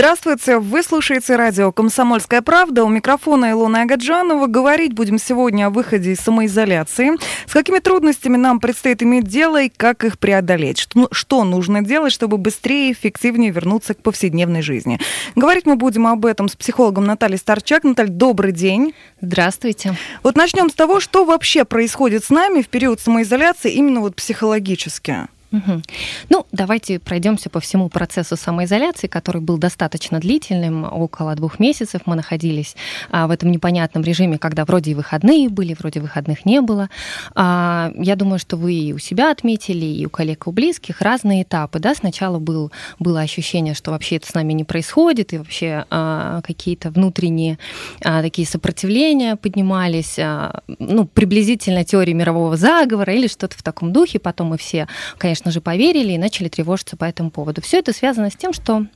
Здравствуйте, вы слушаете радио «Комсомольская правда». У микрофона Илона Агаджанова. Говорить будем сегодня о выходе из самоизоляции. С какими трудностями нам предстоит иметь дело и как их преодолеть. Что, что нужно делать, чтобы быстрее и эффективнее вернуться к повседневной жизни. Говорить мы будем об этом с психологом Натальей Старчак. Наталья, добрый день. Здравствуйте. Вот начнем с того, что вообще происходит с нами в период самоизоляции именно вот психологически. Угу. Ну, давайте пройдемся по всему процессу самоизоляции, который был достаточно длительным, около двух месяцев мы находились а, в этом непонятном режиме, когда вроде и выходные были, вроде выходных не было. А, я думаю, что вы и у себя отметили, и у коллег, и у близких разные этапы. Да? Сначала был, было ощущение, что вообще это с нами не происходит, и вообще а, какие-то внутренние а, такие сопротивления поднимались, а, ну, приблизительно теории мирового заговора или что-то в таком духе. Потом мы все, конечно, конечно же, поверили и начали тревожиться по этому поводу. Все это связано с тем, что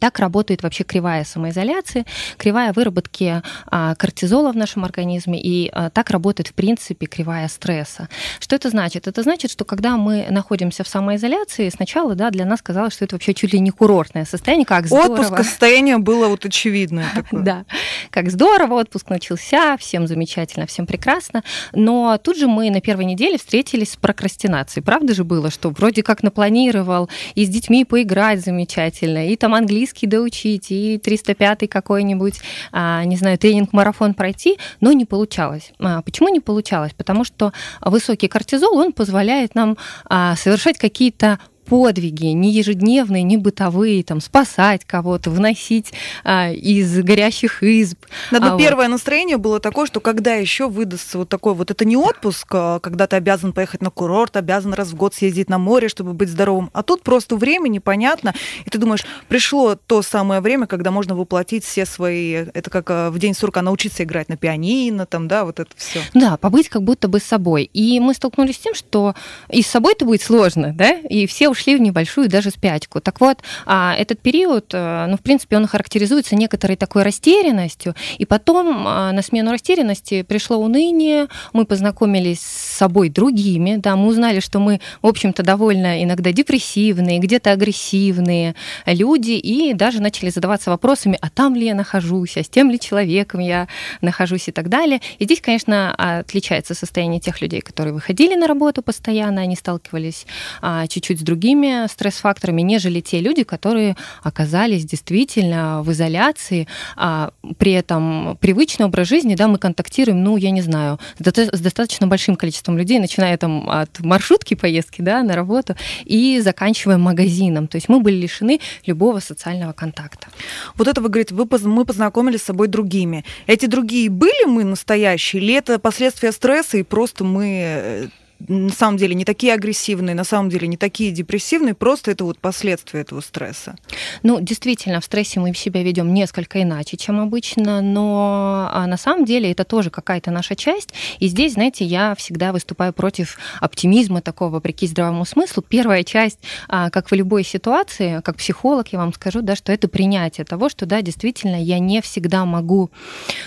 так работает вообще кривая самоизоляции, кривая выработки а, кортизола в нашем организме, и а, так работает, в принципе, кривая стресса. Что это значит? Это значит, что когда мы находимся в самоизоляции, сначала да, для нас казалось, что это вообще чуть ли не курортное состояние, как здорово. Отпуск, состояние было вот очевидное такое. Да, как здорово, отпуск начался, всем замечательно, всем прекрасно, но тут же мы на первой неделе встретились с прокрастинацией. Правда же было, что вроде как напланировал и с детьми поиграть замечательно, и там английский доучить, и 305 какой-нибудь, а, не знаю, тренинг-марафон пройти, но не получалось. А, почему не получалось? Потому что высокий кортизол, он позволяет нам а, совершать какие-то подвиги, не ежедневные, не бытовые, там, спасать кого-то, выносить а, из горящих изб. Да, но а, первое вот. настроение было такое, что когда еще выдастся вот такой вот, это не отпуск, а, когда ты обязан поехать на курорт, обязан раз в год съездить на море, чтобы быть здоровым, а тут просто время непонятно, и ты думаешь, пришло то самое время, когда можно воплотить все свои, это как а, в день сурка научиться играть на пианино, там, да, вот это все. Да, побыть как будто бы с собой. И мы столкнулись с тем, что и с собой это будет сложно, да, и все ушли в небольшую даже спячку. Так вот, а, этот период, э, ну, в принципе, он характеризуется некоторой такой растерянностью, и потом а, на смену растерянности пришло уныние, мы познакомились с собой другими, да, мы узнали, что мы, в общем-то, довольно иногда депрессивные, где-то агрессивные люди, и даже начали задаваться вопросами, а там ли я нахожусь, а с тем ли человеком я нахожусь и так далее. И здесь, конечно, отличается состояние тех людей, которые выходили на работу постоянно, они сталкивались а, чуть-чуть с другими другими стресс-факторами, нежели те люди, которые оказались действительно в изоляции, а при этом привычный образ жизни, да, мы контактируем, ну, я не знаю, с достаточно большим количеством людей, начиная там от маршрутки поездки, да, на работу и заканчивая магазином. То есть мы были лишены любого социального контакта. Вот это вы говорите, вы, мы познакомились с собой другими. Эти другие были мы настоящие, или это последствия стресса, и просто мы э, на самом деле не такие агрессивные, на самом деле не такие депрессивные, просто это вот последствия этого стресса. Ну, действительно, в стрессе мы себя ведем несколько иначе, чем обычно, но а, на самом деле это тоже какая-то наша часть. И здесь, знаете, я всегда выступаю против оптимизма такого, вопреки здравому смыслу. Первая часть, а, как в любой ситуации, как психолог, я вам скажу, да, что это принятие того, что, да, действительно, я не всегда могу,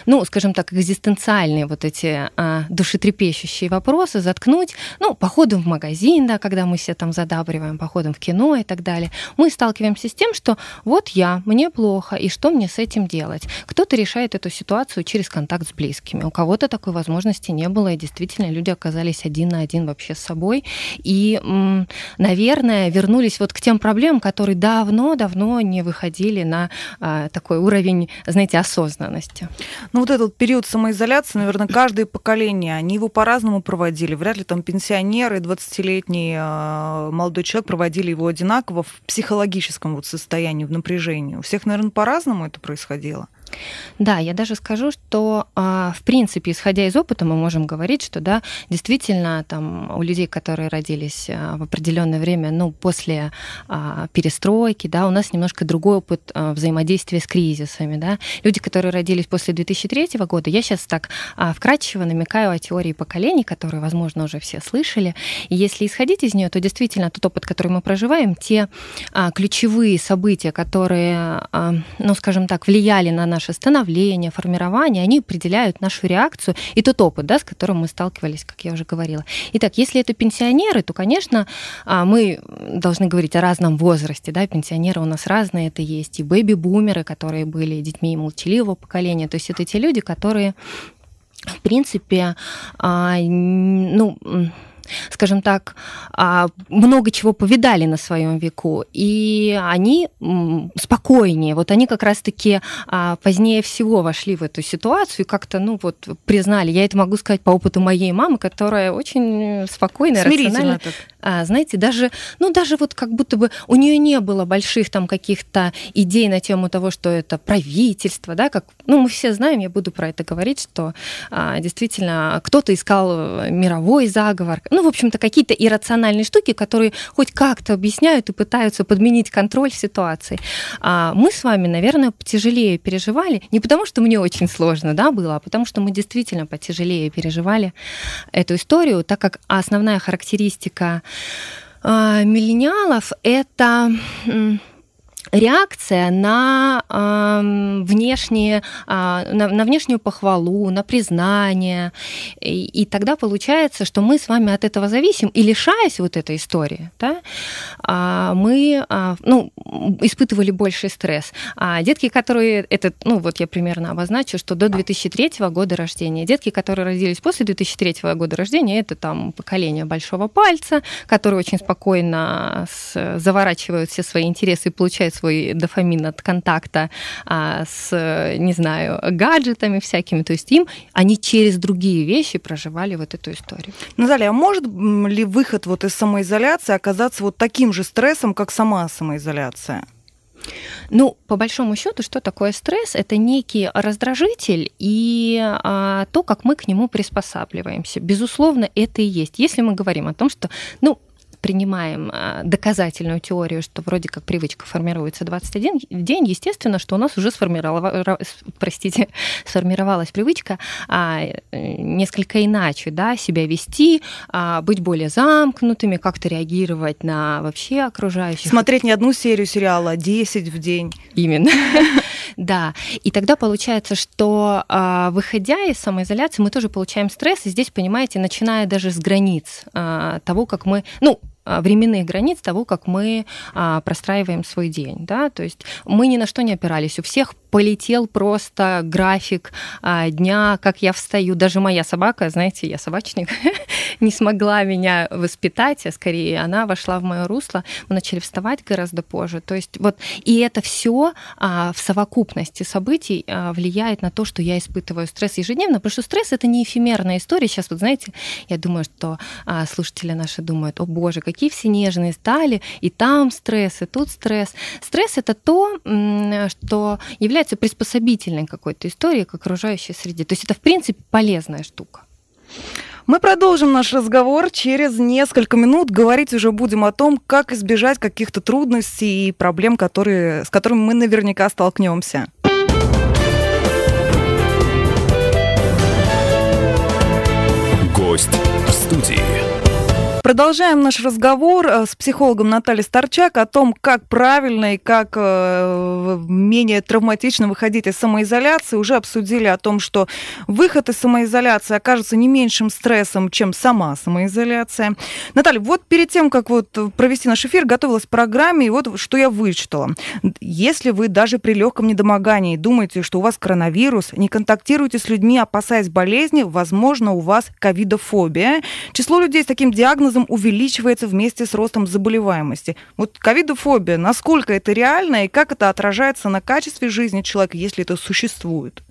ну, скажем так, экзистенциальные вот эти а, душетрепещущие вопросы заткнуть ну, походом в магазин, да, когда мы все там задабриваем, походом в кино и так далее, мы сталкиваемся с тем, что вот я, мне плохо, и что мне с этим делать? Кто-то решает эту ситуацию через контакт с близкими, у кого-то такой возможности не было, и действительно люди оказались один на один вообще с собой, и, наверное, вернулись вот к тем проблемам, которые давно-давно не выходили на а, такой уровень, знаете, осознанности. Ну вот этот период самоизоляции, наверное, каждое поколение, они его по-разному проводили, вряд ли там пенсионер и 20-летний э, молодой человек проводили его одинаково в психологическом вот состоянии, в напряжении. У всех, наверное, по-разному это происходило. Да, я даже скажу, что а, в принципе, исходя из опыта, мы можем говорить, что да, действительно, там у людей, которые родились а, в определенное время, ну, после а, перестройки, да, у нас немножко другой опыт взаимодействия с кризисами, да. Люди, которые родились после 2003 года, я сейчас так вкратчиво намекаю о теории поколений, которые, возможно, уже все слышали. И если исходить из нее, то действительно тот опыт, который мы проживаем, те ключевые события, которые, ну, скажем так, влияли на наш наше становление, формирование, они определяют нашу реакцию и тот опыт, да, с которым мы сталкивались, как я уже говорила. Итак, если это пенсионеры, то, конечно, а, мы должны говорить о разном возрасте, да, пенсионеры у нас разные, это есть и бэби-бумеры, которые были детьми молчаливого поколения, то есть это те люди, которые в принципе, а, ну, скажем так, а, много чего повидали на своем веку, и они спокойнее. Вот они как раз-таки а, позднее всего вошли в эту ситуацию и как-то, ну вот, признали. Я это могу сказать по опыту моей мамы, которая очень спокойная, рациональная. Так. А, знаете, даже, ну даже вот как будто бы у нее не было больших там каких-то идей на тему того, что это правительство, да, как, ну мы все знаем, я буду про это говорить, что а, действительно кто-то искал э, мировой заговор, ну в общем-то какие-то иррациональные штуки, которые хоть как-то объясняют и пытаются подменить контроль ситуации. А, мы с вами, наверное, потяжелее переживали, не потому что мне очень сложно, да, было, а потому что мы действительно потяжелее переживали эту историю, так как основная характеристика миллениалов это реакция на э, внешние, э, на, на внешнюю похвалу, на признание. И, и тогда получается, что мы с вами от этого зависим. И лишаясь вот этой истории, да, э, мы э, ну, испытывали больший стресс. А детки, которые, это, ну вот я примерно обозначу, что до 2003 года рождения, детки, которые родились после 2003 года рождения, это там поколение большого пальца, которые очень спокойно с, заворачивают все свои интересы и получают свой дофамин от контакта а, с, не знаю, гаджетами всякими. То есть им они через другие вещи проживали вот эту историю. Наталья, а может ли выход вот из самоизоляции оказаться вот таким же стрессом, как сама самоизоляция? Ну, по большому счету, что такое стресс? Это некий раздражитель и а, то, как мы к нему приспосабливаемся. Безусловно, это и есть. Если мы говорим о том, что, ну, принимаем а, доказательную теорию, что вроде как привычка формируется 21 день, естественно, что у нас уже сформировалась, простите, сформировалась привычка а, несколько иначе, да, себя вести, а, быть более замкнутыми, как-то реагировать на вообще окружающих. Смотреть не одну серию сериала, а 10 в день. Именно. Да, и тогда получается, что выходя из самоизоляции, мы тоже получаем стресс, и здесь, понимаете, начиная даже с границ того, как мы, ну, а, временных границ того, как мы а, простраиваем свой день. Да? То есть мы ни на что не опирались. У всех полетел просто график а, дня, как я встаю. Даже моя собака, знаете, я собачник, не смогла меня воспитать, а скорее она вошла в мое русло. Мы начали вставать гораздо позже. То есть вот и это все а, в совокупности событий а, влияет на то, что я испытываю стресс ежедневно, потому что стресс это не эфемерная история. Сейчас вот знаете, я думаю, что а, слушатели наши думают, о боже, какие все нежные стали, и там стресс, и тут стресс. Стресс это то, что является является приспособительной какой-то историей к окружающей среде. То есть это, в принципе, полезная штука. Мы продолжим наш разговор через несколько минут. Говорить уже будем о том, как избежать каких-то трудностей и проблем, которые, с которыми мы наверняка столкнемся. Гость в студии. Продолжаем наш разговор э, с психологом Натальей Старчак о том, как правильно и как э, менее травматично выходить из самоизоляции. Уже обсудили о том, что выход из самоизоляции окажется не меньшим стрессом, чем сама самоизоляция. Наталья, вот перед тем, как вот провести наш эфир, готовилась к программе, и вот что я вычитала. Если вы даже при легком недомогании думаете, что у вас коронавирус, не контактируйте с людьми, опасаясь болезни, возможно, у вас ковидофобия. Число людей с таким диагнозом диагнозом увеличивается вместе с ростом заболеваемости. Вот ковидофобия, насколько это реально и как это отражается на качестве жизни человека, если это существует?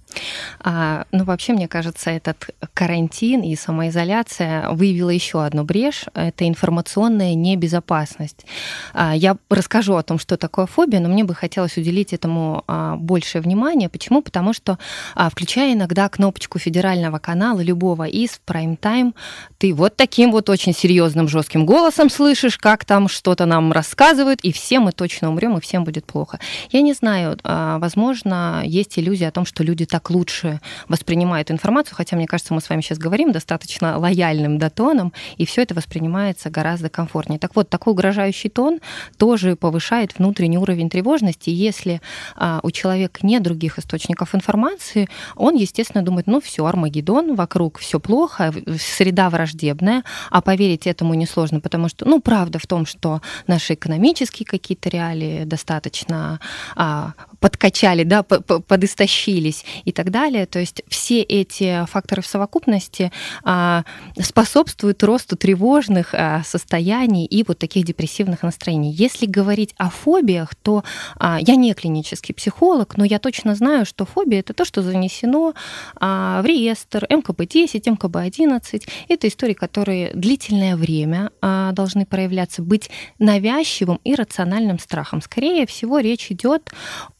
А, ну, вообще, мне кажется, этот карантин и самоизоляция выявила еще одну брешь. Это информационная небезопасность. А, я расскажу о том, что такое фобия, но мне бы хотелось уделить этому а, большее внимание. Почему? Потому что, а, включая иногда кнопочку федерального канала, любого из прайм-тайм, ты вот таким вот очень серьезным, жестким голосом слышишь, как там что-то нам рассказывают, и все мы точно умрем, и всем будет плохо. Я не знаю, а, возможно, есть иллюзия о том, что люди так так лучше воспринимают информацию, хотя, мне кажется, мы с вами сейчас говорим достаточно лояльным да, тоном, и все это воспринимается гораздо комфортнее. Так вот, такой угрожающий тон тоже повышает внутренний уровень тревожности. Если а, у человека нет других источников информации, он, естественно, думает, ну все, Армагеддон, вокруг все плохо, среда враждебная, а поверить этому несложно, потому что, ну, правда в том, что наши экономические какие-то реалии достаточно а, подкачали, да, подистощились и так далее. То есть все эти факторы в совокупности а, способствуют росту тревожных а, состояний и вот таких депрессивных настроений. Если говорить о фобиях, то а, я не клинический психолог, но я точно знаю, что фобия это то, что занесено в реестр МКБ-10, МКБ-11. Это истории, которые длительное время должны проявляться, быть навязчивым и рациональным страхом. Скорее всего, речь идет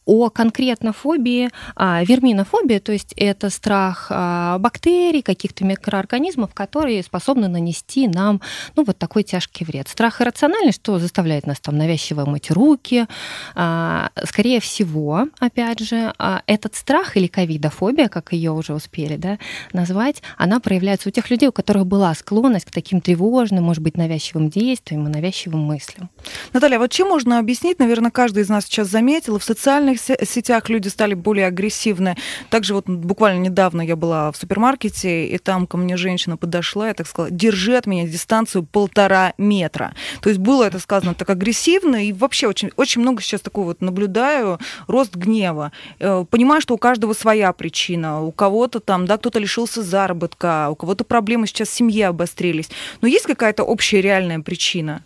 о конкретно фобии, а, верминофобия, то есть это страх а, бактерий, каких-то микроорганизмов, которые способны нанести нам ну, вот такой тяжкий вред. Страх иррациональный, что заставляет нас там навязчиво мыть руки. А, скорее всего, опять же, этот страх или ковидофобия, как ее уже успели да, назвать, она проявляется у тех людей, у которых была склонность к таким тревожным, может быть, навязчивым действиям и навязчивым мыслям. Наталья, вот чем можно объяснить, наверное, каждый из нас сейчас заметил, в социальных социальных сетях люди стали более агрессивны. Также вот буквально недавно я была в супермаркете, и там ко мне женщина подошла и так сказала, держи от меня дистанцию полтора метра. То есть было это сказано так агрессивно, и вообще очень, очень много сейчас такого вот наблюдаю, рост гнева. Э, понимаю, что у каждого своя причина, у кого-то там, да, кто-то лишился заработка, у кого-то проблемы сейчас в семье обострились. Но есть какая-то общая реальная причина?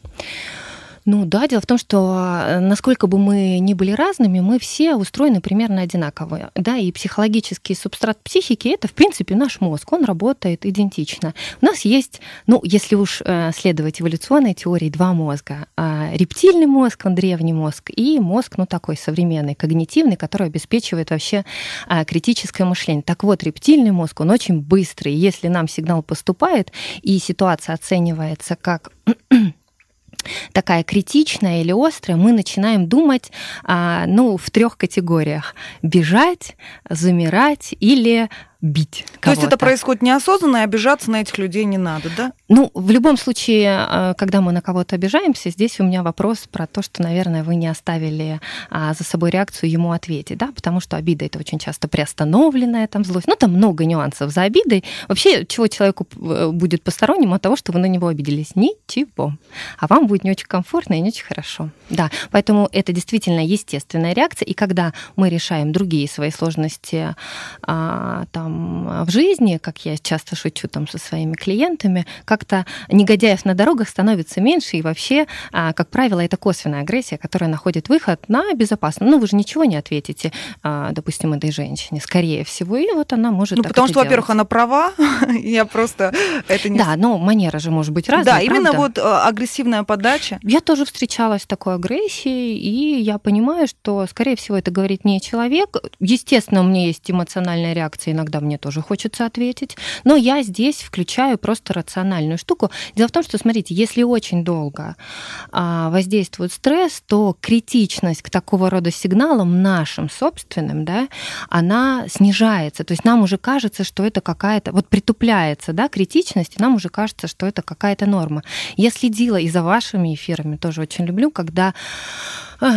Ну да, дело в том, что э, насколько бы мы ни были разными, мы все устроены примерно одинаково. Да, и психологический субстрат психики это, в принципе, наш мозг. Он работает идентично. У нас есть, ну, если уж э, следовать эволюционной теории, два мозга. А, рептильный мозг, он древний мозг, и мозг, ну, такой современный, когнитивный, который обеспечивает вообще а, критическое мышление. Так вот, рептильный мозг, он очень быстрый. Если нам сигнал поступает, и ситуация оценивается как такая критичная или острая, мы начинаем думать а, ну, в трех категориях. Бежать, замирать или бить. То есть это происходит неосознанно, и обижаться на этих людей не надо, да? Ну, в любом случае, э, когда мы на кого-то обижаемся, здесь у меня вопрос про то, что, наверное, вы не оставили а, за собой реакцию ему ответить, да, потому что обида это очень часто приостановленная там злость. Ну, там много нюансов за обидой. Вообще, чего человеку э, будет посторонним от того, что вы на него обиделись? Ничего. А вам будет не очень комфортно и не очень хорошо. Да, поэтому это действительно естественная реакция. И когда мы решаем другие свои сложности, а, там, в жизни, как я часто шучу там со своими клиентами, как-то негодяев на дорогах становится меньше, и вообще, а, как правило, это косвенная агрессия, которая находит выход на безопасно. Ну, вы же ничего не ответите, а, допустим, этой женщине, скорее всего, и вот она может Ну, потому что, во-первых, она права, я просто это не... Да, но манера же может быть разная, Да, именно вот а, агрессивная подача. Я тоже встречалась с такой агрессией, и я понимаю, что, скорее всего, это говорит не человек. Естественно, у меня есть эмоциональная реакция иногда мне тоже хочется ответить. Но я здесь включаю просто рациональную штуку. Дело в том, что, смотрите, если очень долго а, воздействует стресс, то критичность к такого рода сигналам нашим собственным, да, она снижается. То есть нам уже кажется, что это какая-то, вот притупляется, да, критичность, и нам уже кажется, что это какая-то норма. Я следила и за вашими эфирами, тоже очень люблю, когда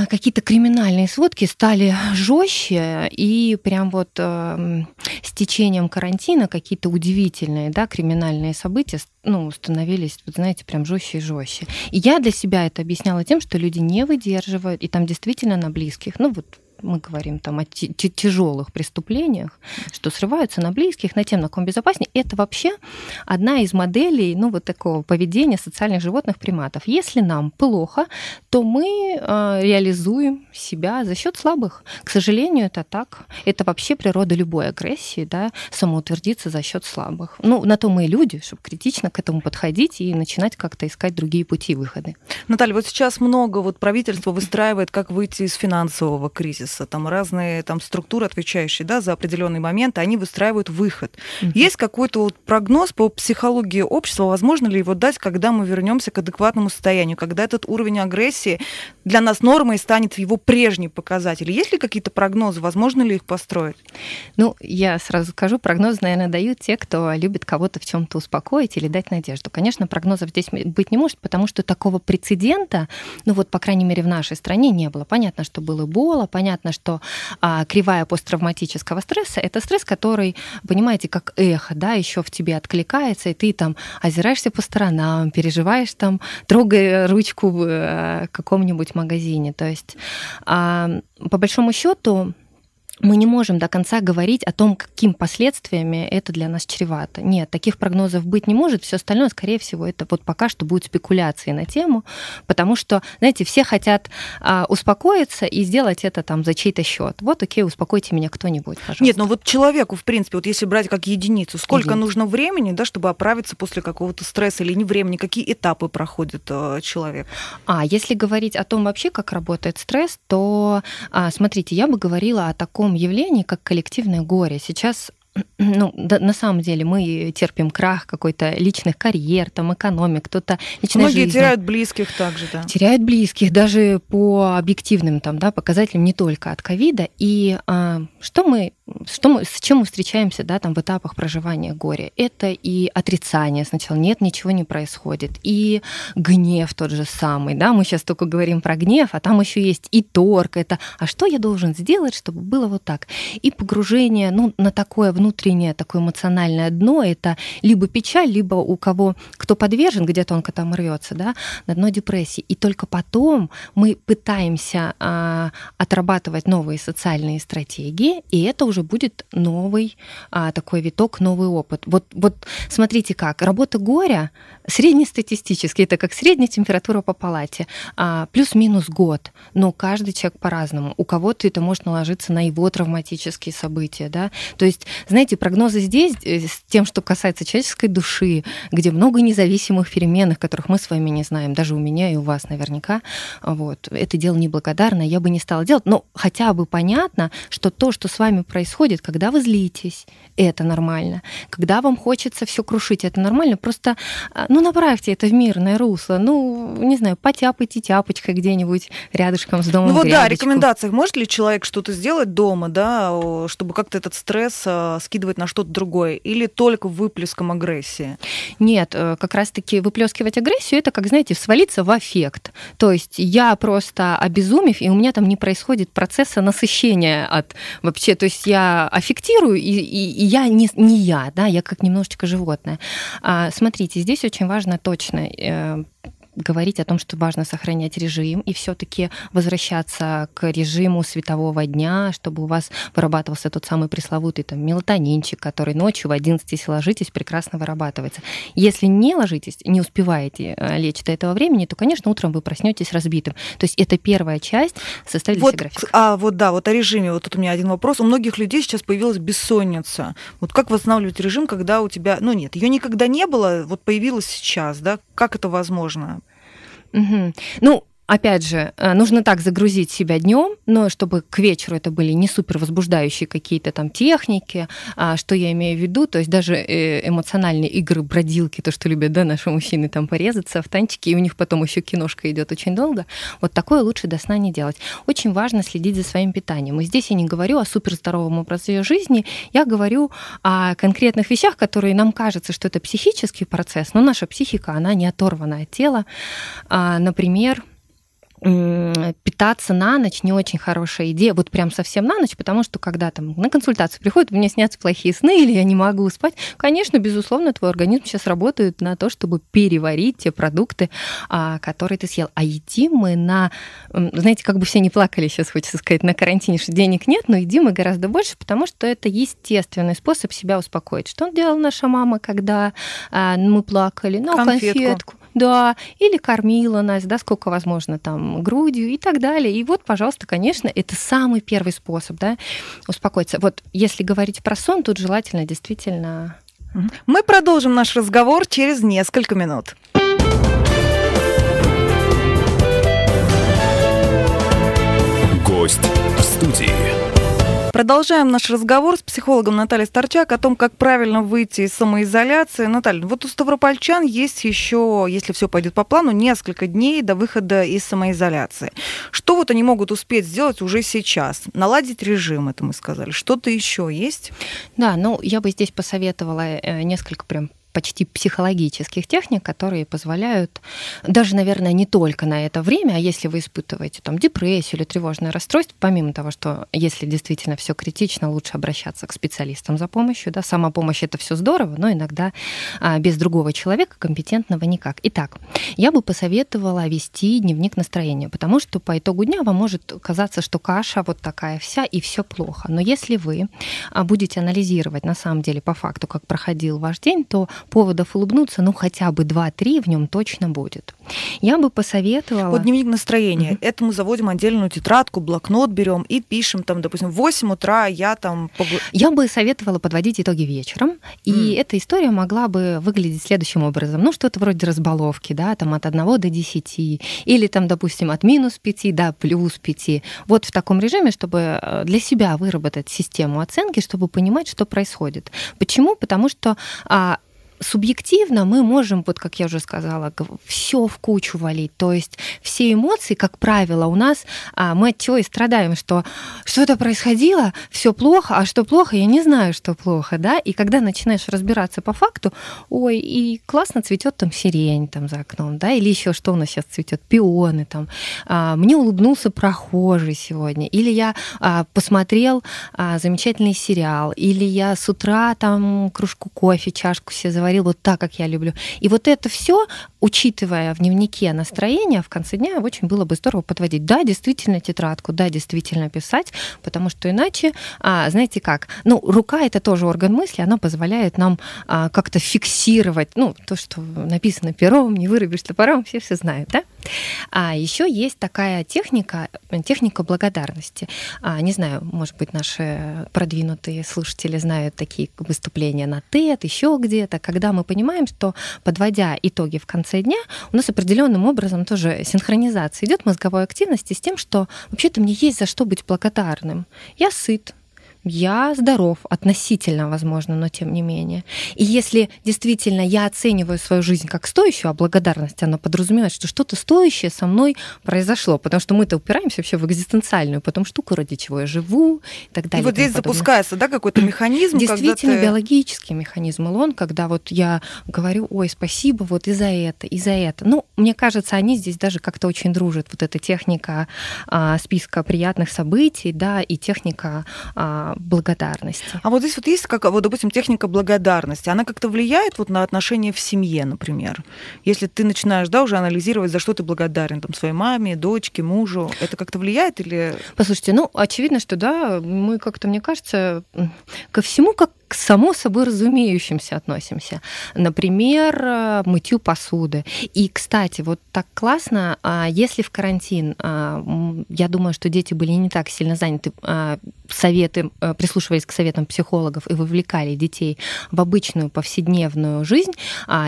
какие-то криминальные сводки стали жестче, и прям вот э, с течением карантина какие-то удивительные да, криминальные события ну, становились, вот знаете, прям жестче и жестче. И я для себя это объясняла тем, что люди не выдерживают, и там действительно на близких, ну вот мы говорим там о тяжелых преступлениях, что срываются на близких, на тем, на ком безопаснее, это вообще одна из моделей ну, вот такого поведения социальных животных приматов. Если нам плохо, то мы э, реализуем себя за счет слабых. К сожалению, это так. Это вообще природа любой агрессии, да, самоутвердиться за счет слабых. Ну, на то мы и люди, чтобы критично к этому подходить и начинать как-то искать другие пути выхода. Наталья, вот сейчас много вот правительство выстраивает, как выйти из финансового кризиса стресса, там разные там структуры, отвечающие да, за определенный момент, они выстраивают выход. Mm-hmm. Есть какой-то вот прогноз по психологии общества, возможно ли его дать, когда мы вернемся к адекватному состоянию, когда этот уровень агрессии для нас нормой станет его прежний показатель? Есть ли какие-то прогнозы, возможно ли их построить? Ну, я сразу скажу, прогнозы, наверное, дают те, кто любит кого-то в чем-то успокоить или дать надежду. Конечно, прогнозов здесь быть не может, потому что такого прецедента, ну вот, по крайней мере, в нашей стране не было. Понятно, что было Эбола, понятно, что а, кривая посттравматического стресса — это стресс, который, понимаете, как эхо, да, еще в тебе откликается, и ты там озираешься по сторонам, переживаешь там, трогая ручку в э, каком-нибудь магазине. То есть, а, по большому счету, мы не можем до конца говорить о том, каким последствиями это для нас чревато. Нет, таких прогнозов быть не может. Все остальное, скорее всего, это вот пока что будет спекуляции на тему, потому что, знаете, все хотят а, успокоиться и сделать это там за чей-то счет. Вот, окей, успокойте меня кто-нибудь, пожалуйста. Нет, но вот человеку, в принципе, вот если брать как единицу, сколько Единица. нужно времени, да, чтобы оправиться после какого-то стресса или не времени, какие этапы проходит э, человек? А, если говорить о том вообще, как работает стресс, то, а, смотрите, я бы говорила о таком таком явлении, как коллективное горе. Сейчас ну, да, на самом деле мы терпим крах какой-то личных карьер, там, экономик, кто-то личной Многие жизни. теряют близких также, да. Теряют близких, даже по объективным там, да, показателям, не только от ковида. И а, что мы что мы, с чем мы встречаемся да, там, в этапах проживания горя? Это и отрицание сначала, нет, ничего не происходит, и гнев тот же самый. Да? Мы сейчас только говорим про гнев, а там еще есть и торг, это а что я должен сделать, чтобы было вот так? И погружение ну, на такое внутреннее, такое эмоциональное дно, это либо печаль, либо у кого, кто подвержен, где-то он там рвется, да, на дно депрессии. И только потом мы пытаемся а, отрабатывать новые социальные стратегии, и это уже уже будет новый а, такой виток, новый опыт. Вот, вот смотрите как, работа горя среднестатистически, это как средняя температура по палате, а, плюс-минус год, но каждый человек по-разному. У кого-то это может наложиться на его травматические события, да. То есть, знаете, прогнозы здесь э, с тем, что касается человеческой души, где много независимых переменных, которых мы с вами не знаем, даже у меня и у вас наверняка, вот, это дело неблагодарное, я бы не стала делать, но хотя бы понятно, что то, что с вами происходит, когда вы злитесь, это нормально. Когда вам хочется все крушить, это нормально. Просто, а, ну, направьте это в мирное русло. Ну, не знаю, потяпайте тяпочкой где-нибудь рядышком с домом. Ну вот да, рекомендациях. Может ли человек что-то сделать дома, да, чтобы как-то этот стресс а, скидывать на что-то другое? Или только выплеском агрессии? Нет, э, как раз-таки выплескивать агрессию, это, как, знаете, свалиться в аффект. То есть я просто обезумев, и у меня там не происходит процесса насыщения от вообще, то есть я я аффектирую, и, и, и я не, не я, да, я как немножечко животное. А, смотрите, здесь очень важно точно э, говорить о том, что важно сохранять режим и все-таки возвращаться к режиму светового дня, чтобы у вас вырабатывался тот самый пресловутый там, мелатонинчик, который ночью в 11, если ложитесь, прекрасно вырабатывается. Если не ложитесь, не успеваете э, лечь до этого времени, то, конечно, утром вы проснетесь разбитым. То есть это первая часть составить вот, график. А вот да, вот о режиме. Вот тут у меня один вопрос. У многих людей сейчас появилась бессонница. Вот как восстанавливать режим, когда у тебя... Ну нет, ее никогда не было, вот появилась сейчас, да? Как это возможно? Угу. Ну, Опять же, э, нужно так загрузить себя днем, но чтобы к вечеру это были не супер возбуждающие какие-то там техники, а что я имею в виду, то есть даже э, эмоциональные игры, бродилки, то, что любят, да, наши мужчины там порезаться в танчики, и у них потом еще киношка идет очень долго, вот такое лучше до сна не делать. Очень важно следить за своим питанием. И здесь я не говорю о суперздоровом образе жизни, я говорю о конкретных вещах, которые нам кажется, что это психический процесс, но наша психика, она не оторвана от тела. А, например, питаться на ночь не очень хорошая идея, вот прям совсем на ночь, потому что когда там на консультацию приходят, мне снятся плохие сны или я не могу спать, конечно, безусловно, твой организм сейчас работает на то, чтобы переварить те продукты, а, которые ты съел. А едим мы на, знаете, как бы все не плакали сейчас, хочется сказать, на карантине, что денег нет, но едим мы гораздо больше, потому что это естественный способ себя успокоить. Что делала наша мама, когда а, мы плакали? Ну, конфетку. конфетку да, или кормила нас, да, сколько возможно там грудью и так далее. И вот, пожалуйста, конечно, это самый первый способ, да, успокоиться. Вот если говорить про сон, тут желательно действительно... Мы продолжим наш разговор через несколько минут. Гость в студии. Продолжаем наш разговор с психологом Натальей Старчак о том, как правильно выйти из самоизоляции. Наталья, вот у ставропольчан есть еще, если все пойдет по плану, несколько дней до выхода из самоизоляции. Что вот они могут успеть сделать уже сейчас? Наладить режим, это мы сказали. Что-то еще есть? Да, ну я бы здесь посоветовала э, несколько прям почти психологических техник, которые позволяют даже, наверное, не только на это время, а если вы испытываете там депрессию или тревожное расстройство, помимо того, что если действительно все критично, лучше обращаться к специалистам за помощью, да, сама помощь это все здорово, но иногда а, без другого человека компетентного никак. Итак, я бы посоветовала вести дневник настроения, потому что по итогу дня вам может казаться, что каша вот такая вся и все плохо. Но если вы а, будете анализировать на самом деле по факту, как проходил ваш день, то поводов улыбнуться, ну хотя бы 2-3 в нем точно будет. Я бы посоветовала... Вот дневник настроения. Mm-hmm. Это мы заводим отдельную тетрадку, блокнот берем и пишем там, допустим, в 8 утра я там... Я бы советовала подводить итоги вечером, и mm. эта история могла бы выглядеть следующим образом. Ну, что-то вроде разбаловки, да, там от 1 до 10, или там, допустим, от минус 5 до плюс 5. Вот в таком режиме, чтобы э, для себя выработать систему оценки, чтобы понимать, что происходит. Почему? Потому что а, субъективно мы можем, вот как я уже сказала, все в кучу валить. То есть все эмоции, как правило, у нас а, мы от чего и страдаем, что что-то происходило, все плохо, а что плохо, я не знаю, что плохо, да. И когда начинаешь разбираться по факту, ой, и классно цветет там сирень там за окном, да, или еще что у нас сейчас цветет, пионы там. А, мне улыбнулся прохожий сегодня, или я а, посмотрел а, замечательный сериал, или я с утра там кружку кофе, чашку себе говорил вот так, как я люблю. И вот это все, учитывая в дневнике настроение, в конце дня очень было бы здорово подводить. Да, действительно тетрадку, да, действительно писать, потому что иначе, а, знаете как, ну, рука это тоже орган мысли, она позволяет нам а, как-то фиксировать, ну, то, что написано пером, не вырубишь топором, все все знают, да? А еще есть такая техника, техника благодарности. А, не знаю, может быть, наши продвинутые слушатели знают такие выступления на TED, еще где-то, когда мы понимаем, что подводя итоги в конце дня, у нас определенным образом тоже синхронизация идет мозговой активности с тем, что вообще-то мне есть за что быть благодарным. Я сыт, я здоров, относительно, возможно, но тем не менее. И если действительно я оцениваю свою жизнь как стоящую, а благодарность, она подразумевает, что что-то стоящее со мной произошло, потому что мы-то упираемся вообще в экзистенциальную потом штуку, ради чего я живу и так далее. И вот здесь подобное. запускается, да, какой-то механизм? Действительно, ты... биологический механизм он, когда вот я говорю, ой, спасибо вот и за это, и за это. Ну, мне кажется, они здесь даже как-то очень дружат. Вот эта техника а, списка приятных событий, да, и техника а, благодарности. А вот здесь вот есть, как, вот, допустим, техника благодарности, она как-то влияет вот на отношения в семье, например? Если ты начинаешь, да, уже анализировать, за что ты благодарен, там, своей маме, дочке, мужу, это как-то влияет или... Послушайте, ну, очевидно, что, да, мы как-то, мне кажется, ко всему как к само собой разумеющимся относимся. Например, э, мытью посуды. И, кстати, вот так классно, а, если в карантин, а, я думаю, что дети были не так сильно заняты, а, советы, э, прислушивались к советам психологов и вовлекали детей в обычную повседневную жизнь,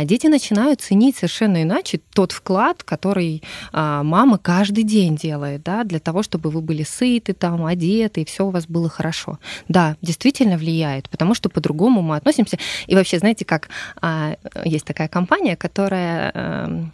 дети начинают ценить совершенно иначе тот вклад, который мама каждый день делает, да, для того, чтобы вы были сыты, там, одеты, и все у вас было хорошо. Да, действительно влияет, потому что по-другому мы относимся. И вообще, знаете, как а, есть такая компания, которая, а,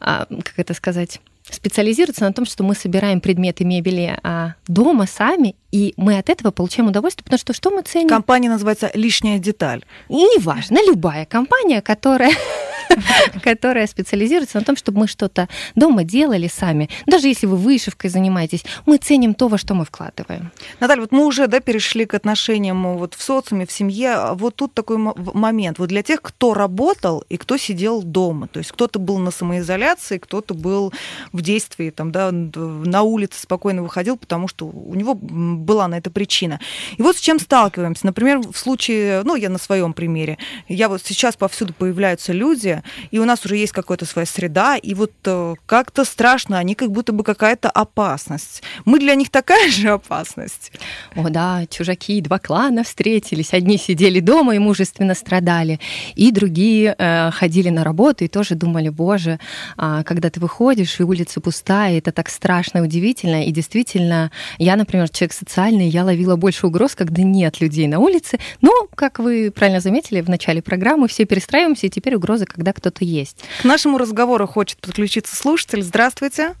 а, как это сказать, специализируется на том, что мы собираем предметы мебели а, дома сами, и мы от этого получаем удовольствие, потому что что мы ценим? Компания называется «Лишняя деталь». И неважно, любая компания, которая которая специализируется на том, чтобы мы что-то дома делали сами. Даже если вы вышивкой занимаетесь, мы ценим то, во что мы вкладываем. Наталья, вот мы уже да, перешли к отношениям вот в социуме, в семье. А вот тут такой момент. Вот для тех, кто работал и кто сидел дома. То есть кто-то был на самоизоляции, кто-то был в действии, там, да, на улице спокойно выходил, потому что у него была на это причина. И вот с чем сталкиваемся. Например, в случае, ну, я на своем примере, я вот сейчас повсюду появляются люди, и у нас уже есть какая-то своя среда, и вот э, как-то страшно, они как будто бы какая-то опасность. Мы для них такая же опасность. О да, чужаки, два клана встретились. Одни сидели дома и мужественно страдали, и другие э, ходили на работу и тоже думали, боже, э, когда ты выходишь, и улица пустая, это так страшно и удивительно. И действительно, я, например, человек социальный, я ловила больше угроз, когда нет людей на улице. Но, как вы правильно заметили в начале программы, все перестраиваемся, и теперь угроза, когда кто-то есть. К нашему разговору хочет подключиться слушатель. Здравствуйте.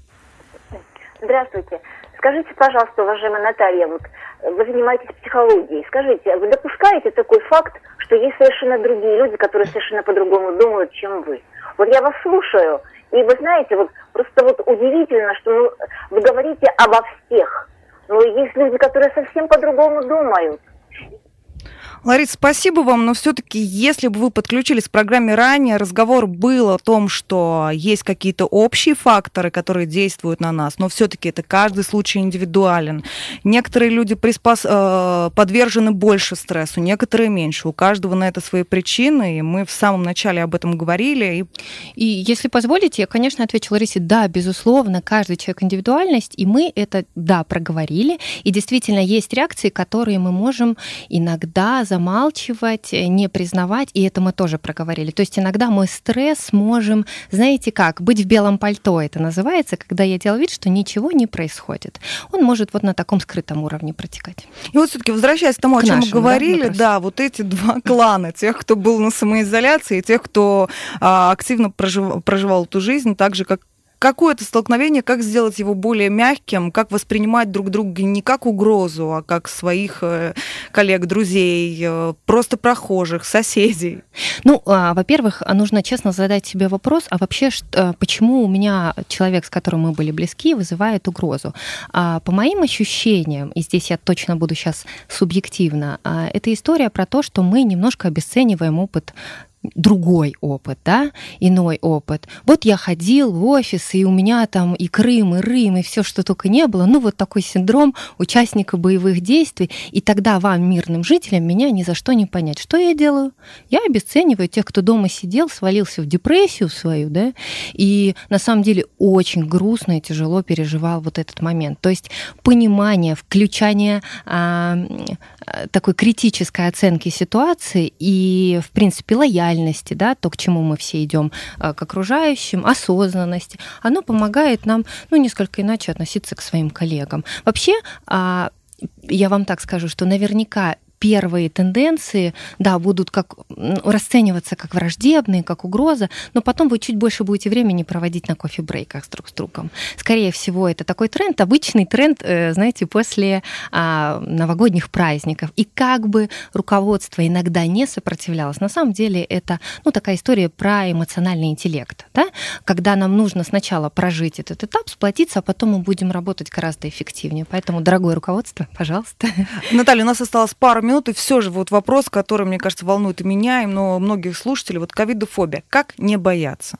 Здравствуйте. Скажите, пожалуйста, уважаемая Наталья, вот вы занимаетесь психологией. Скажите, вы допускаете такой факт, что есть совершенно другие люди, которые совершенно по-другому думают, чем вы? Вот я вас слушаю, и вы знаете, вот просто вот удивительно, что ну, вы говорите обо всех. Но есть люди, которые совсем по-другому думают. Лариса, спасибо вам, но все-таки, если бы вы подключились к программе ранее, разговор был о том, что есть какие-то общие факторы, которые действуют на нас, но все-таки это каждый случай индивидуален. Некоторые люди приспос... Э, подвержены больше стрессу, некоторые меньше. У каждого на это свои причины, и мы в самом начале об этом говорили. И, и если позволите, я, конечно, отвечу Ларисе, да, безусловно, каждый человек индивидуальность, и мы это, да, проговорили, и действительно есть реакции, которые мы можем иногда замалчивать, э, не признавать, и это мы тоже проговорили. То есть иногда мой стресс можем, знаете как, быть в белом пальто, это называется, когда я делаю вид, что ничего не происходит. Он может вот на таком скрытом уровне протекать. И вот все-таки возвращаясь к тому, к о чем нашему, мы говорили, да, да, вот эти два клана, тех, кто был на самоизоляции, и тех, кто а, активно прожив, проживал эту жизнь, так же, как какое-то столкновение, как сделать его более мягким, как воспринимать друг друга не как угрозу, а как своих э, коллег, друзей, э, просто прохожих, соседей? Ну, а, во-первых, нужно честно задать себе вопрос, а вообще э, почему у меня человек, с которым мы были близки, вызывает угрозу? А, по моим ощущениям, и здесь я точно буду сейчас субъективно, а, это история про то, что мы немножко обесцениваем опыт другой опыт, да, иной опыт. Вот я ходил в офис, и у меня там и Крым, и Рим, и все, что только не было. Ну, вот такой синдром участника боевых действий. И тогда вам, мирным жителям, меня ни за что не понять. Что я делаю? Я обесцениваю тех, кто дома сидел, свалился в депрессию свою, да, и на самом деле очень грустно и тяжело переживал вот этот момент. То есть понимание, включание а, такой критической оценки ситуации и, в принципе, лояльности, да, то, к чему мы все идем э, к окружающим, осознанности, оно помогает нам, ну, несколько иначе относиться к своим коллегам. Вообще, а, я вам так скажу, что наверняка первые тенденции, да, будут как расцениваться как враждебные, как угроза, но потом вы чуть больше будете времени проводить на кофе-брейках друг с другом. Скорее всего, это такой тренд, обычный тренд, э, знаете, после а, новогодних праздников. И как бы руководство иногда не сопротивлялось, на самом деле это, ну, такая история про эмоциональный интеллект, да, когда нам нужно сначала прожить этот этап, сплотиться, а потом мы будем работать гораздо эффективнее. Поэтому, дорогое руководство, пожалуйста. Наталья, у нас осталось пару минут, и все же вот вопрос, который, мне кажется, волнует и меня, но многих слушателей, вот ковидофобия. Как не бояться?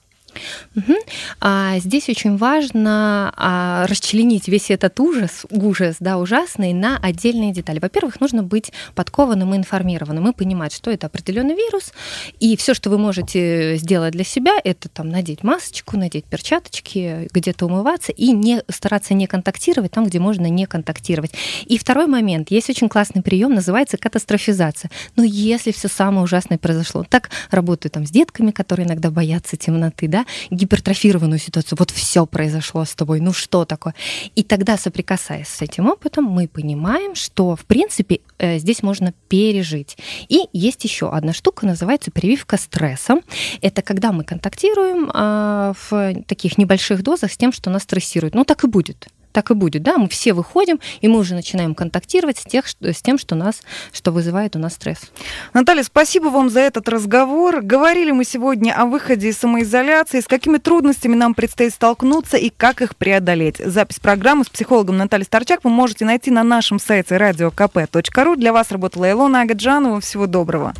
Угу. А здесь очень важно а, расчленить весь этот ужас, ужас, да, ужасный, на отдельные детали. Во-первых, нужно быть подкованным и информированным и понимать, что это определенный вирус, и все, что вы можете сделать для себя, это там надеть масочку, надеть перчаточки, где-то умываться и не стараться не контактировать там, где можно не контактировать. И второй момент, есть очень классный прием, называется катастрофизация. Но если все самое ужасное произошло, так работаю там с детками, которые иногда боятся темноты, да, гипертрофированную ситуацию. Вот все произошло с тобой, ну что такое? И тогда, соприкасаясь с этим опытом, мы понимаем, что, в принципе, э, здесь можно пережить. И есть еще одна штука, называется прививка стрессом. Это когда мы контактируем а, в таких небольших дозах с тем, что нас стрессирует. Ну, так и будет так и будет, да, мы все выходим, и мы уже начинаем контактировать с, тех, с тем, что, нас, что вызывает у нас стресс. Наталья, спасибо вам за этот разговор. Говорили мы сегодня о выходе из самоизоляции, с какими трудностями нам предстоит столкнуться и как их преодолеть. Запись программы с психологом Натальей Старчак вы можете найти на нашем сайте radiokp.ru. Для вас работала Илона Агаджанова. Всего доброго.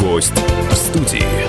Гость в студии.